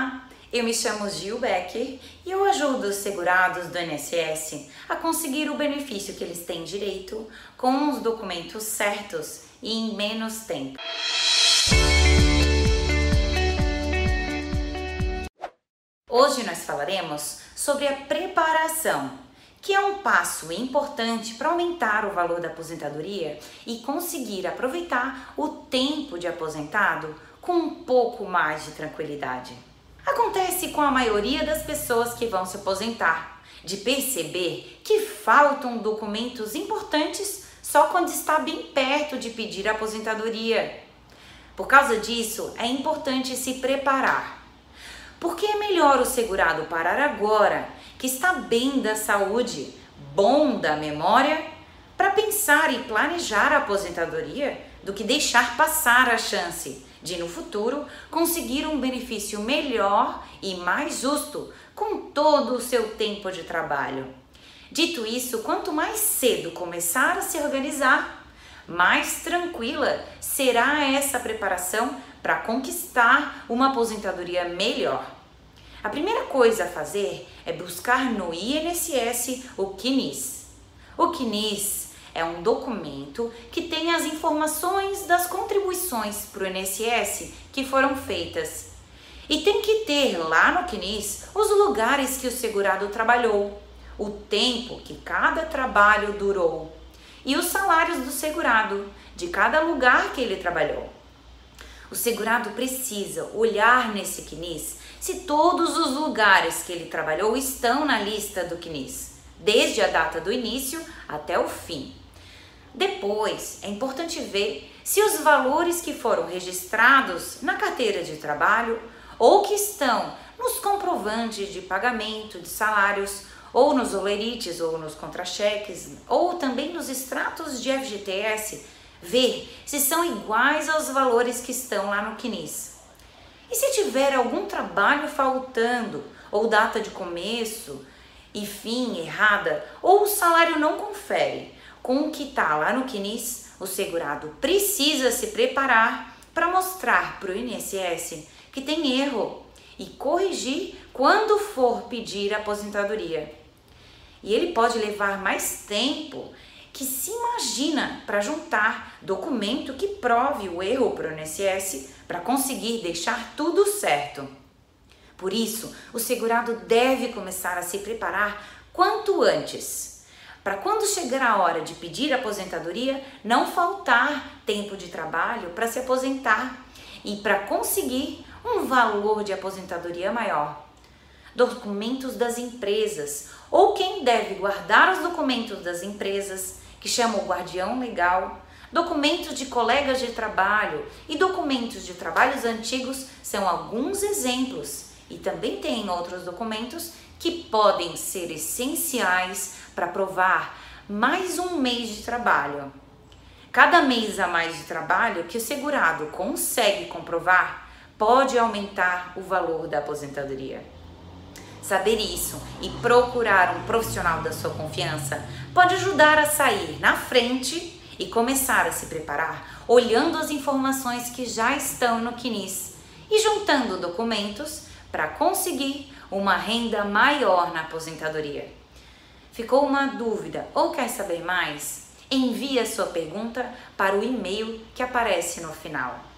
Olá, eu me chamo Gil Becker e eu ajudo os segurados do INSS a conseguir o benefício que eles têm direito com os documentos certos e em menos tempo. Hoje nós falaremos sobre a preparação, que é um passo importante para aumentar o valor da aposentadoria e conseguir aproveitar o tempo de aposentado com um pouco mais de tranquilidade. Acontece com a maioria das pessoas que vão se aposentar, de perceber que faltam documentos importantes só quando está bem perto de pedir a aposentadoria. Por causa disso, é importante se preparar. Porque é melhor o segurado parar agora, que está bem da saúde, bom da memória, para pensar e planejar a aposentadoria, do que deixar passar a chance de no futuro conseguir um benefício melhor e mais justo com todo o seu tempo de trabalho. Dito isso, quanto mais cedo começar a se organizar, mais tranquila será essa preparação para conquistar uma aposentadoria melhor. A primeira coisa a fazer é buscar no INSS o CNIS. O CNIS é um documento que tem as informações das contribuições para o INSS que foram feitas. E tem que ter lá no CNIS os lugares que o segurado trabalhou, o tempo que cada trabalho durou e os salários do segurado de cada lugar que ele trabalhou. O segurado precisa olhar nesse CNIS se todos os lugares que ele trabalhou estão na lista do CNIS, desde a data do início até o fim. Depois, é importante ver se os valores que foram registrados na carteira de trabalho ou que estão nos comprovantes de pagamento de salários, ou nos olerites ou nos contra-cheques, ou também nos extratos de FGTS, ver se são iguais aos valores que estão lá no CNIS. E se tiver algum trabalho faltando, ou data de começo e fim errada, ou o salário não confere, com o que está lá no CNIS, o segurado precisa se preparar para mostrar para o INSS que tem erro e corrigir quando for pedir aposentadoria. E ele pode levar mais tempo que se imagina para juntar documento que prove o erro para o INSS para conseguir deixar tudo certo. Por isso, o segurado deve começar a se preparar quanto antes para quando chegar a hora de pedir aposentadoria, não faltar tempo de trabalho para se aposentar e para conseguir um valor de aposentadoria maior. Documentos das empresas ou quem deve guardar os documentos das empresas, que chama o guardião legal, documentos de colegas de trabalho e documentos de trabalhos antigos são alguns exemplos. E também tem outros documentos que podem ser essenciais para provar mais um mês de trabalho. Cada mês a mais de trabalho que o segurado consegue comprovar pode aumentar o valor da aposentadoria. Saber isso e procurar um profissional da sua confiança pode ajudar a sair na frente e começar a se preparar olhando as informações que já estão no CNIS e juntando documentos para conseguir uma renda maior na aposentadoria. Ficou uma dúvida ou quer saber mais? Envie a sua pergunta para o e-mail que aparece no final.